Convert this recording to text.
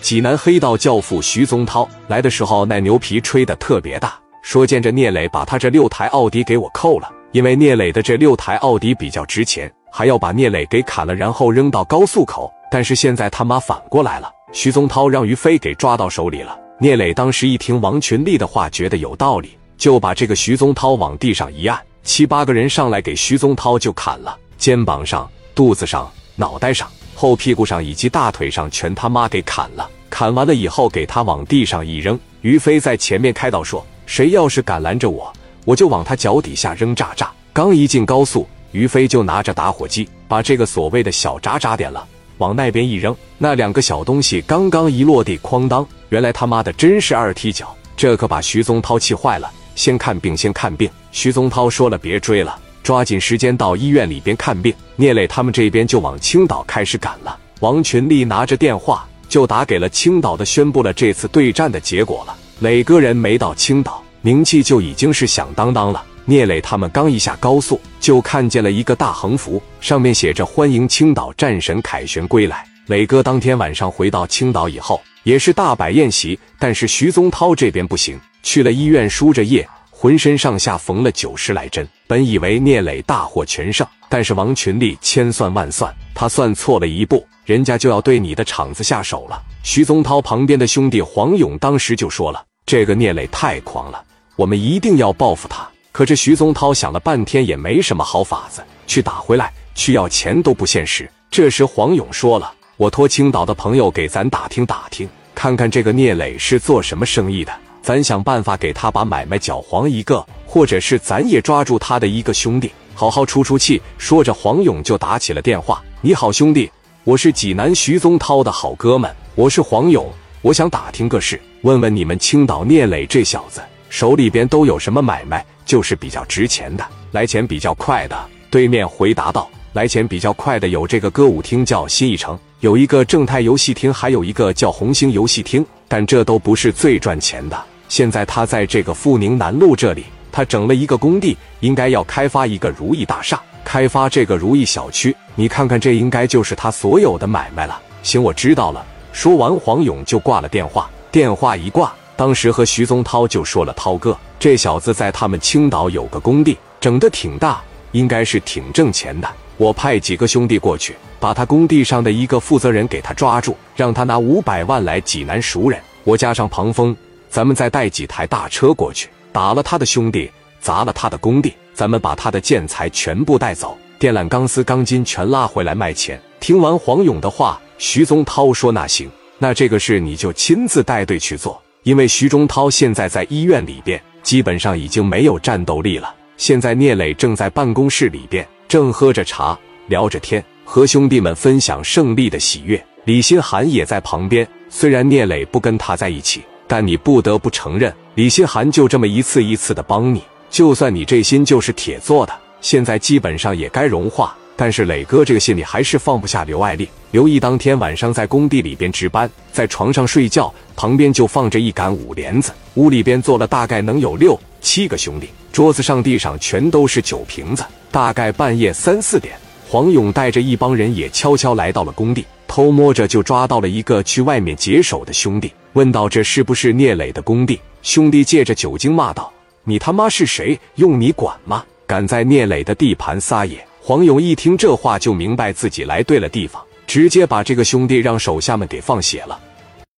济南黑道教父徐宗涛来的时候，那牛皮吹得特别大，说见着聂磊把他这六台奥迪给我扣了，因为聂磊的这六台奥迪比较值钱，还要把聂磊给砍了，然后扔到高速口。但是现在他妈反过来了，徐宗涛让于飞给抓到手里了。聂磊当时一听王群力的话，觉得有道理，就把这个徐宗涛往地上一按，七八个人上来给徐宗涛就砍了，肩膀上、肚子上、脑袋上。后屁股上以及大腿上全他妈给砍了，砍完了以后给他往地上一扔。于飞在前面开道说：“谁要是敢拦着我，我就往他脚底下扔炸炸。”刚一进高速，于飞就拿着打火机把这个所谓的小渣渣点了，往那边一扔。那两个小东西刚刚一落地，哐当！原来他妈的真是二踢脚，这可把徐宗涛气坏了。先看病，先看病。徐宗涛说了：“别追了。”抓紧时间到医院里边看病，聂磊他们这边就往青岛开始赶了。王群力拿着电话就打给了青岛的，宣布了这次对战的结果了。磊哥人没到青岛，名气就已经是响当当了。聂磊他们刚一下高速，就看见了一个大横幅，上面写着“欢迎青岛战神凯旋归来”。磊哥当天晚上回到青岛以后，也是大摆宴席，但是徐宗涛这边不行，去了医院输着液。浑身上下缝了九十来针，本以为聂磊大获全胜，但是王群力千算万算，他算错了一步，人家就要对你的厂子下手了。徐宗涛旁边的兄弟黄勇当时就说了：“这个聂磊太狂了，我们一定要报复他。”可这徐宗涛想了半天也没什么好法子，去打回来，去要钱都不现实。这时黄勇说了：“我托青岛的朋友给咱打听打听，看看这个聂磊是做什么生意的。”咱想办法给他把买卖搅黄一个，或者是咱也抓住他的一个兄弟，好好出出气。说着，黄勇就打起了电话：“你好，兄弟，我是济南徐宗涛的好哥们，我是黄勇，我想打听个事，问问你们青岛聂磊这小子手里边都有什么买卖，就是比较值钱的，来钱比较快的。”对面回答道：“来钱比较快的有这个歌舞厅叫新艺城，有一个正泰游戏厅，还有一个叫红星游戏厅，但这都不是最赚钱的。”现在他在这个富宁南路这里，他整了一个工地，应该要开发一个如意大厦，开发这个如意小区。你看看，这应该就是他所有的买卖了。行，我知道了。说完，黄勇就挂了电话。电话一挂，当时和徐宗涛就说了：“涛哥，这小子在他们青岛有个工地，整的挺大，应该是挺挣钱的。我派几个兄弟过去，把他工地上的一个负责人给他抓住，让他拿五百万来济南赎人。我加上庞峰。”咱们再带几台大车过去，打了他的兄弟，砸了他的工地，咱们把他的建材全部带走，电缆、钢丝、钢筋全拉回来卖钱。听完黄勇的话，徐宗涛说：“那行，那这个事你就亲自带队去做，因为徐宗涛现在在医院里边，基本上已经没有战斗力了。现在聂磊正在办公室里边，正喝着茶，聊着天，和兄弟们分享胜利的喜悦。李新涵也在旁边，虽然聂磊不跟他在一起。”但你不得不承认，李新涵就这么一次一次的帮你，就算你这心就是铁做的，现在基本上也该融化。但是磊哥这个心里还是放不下刘爱丽。刘毅当天晚上在工地里边值班，在床上睡觉，旁边就放着一杆五连子，屋里边坐了大概能有六七个兄弟，桌子上地上全都是酒瓶子。大概半夜三四点，黄勇带着一帮人也悄悄来到了工地，偷摸着就抓到了一个去外面解手的兄弟。问道：“这是不是聂磊的工地？”兄弟借着酒精骂道：“你他妈是谁？用你管吗？敢在聂磊的地盘撒野！”黄勇一听这话，就明白自己来对了地方，直接把这个兄弟让手下们给放血了。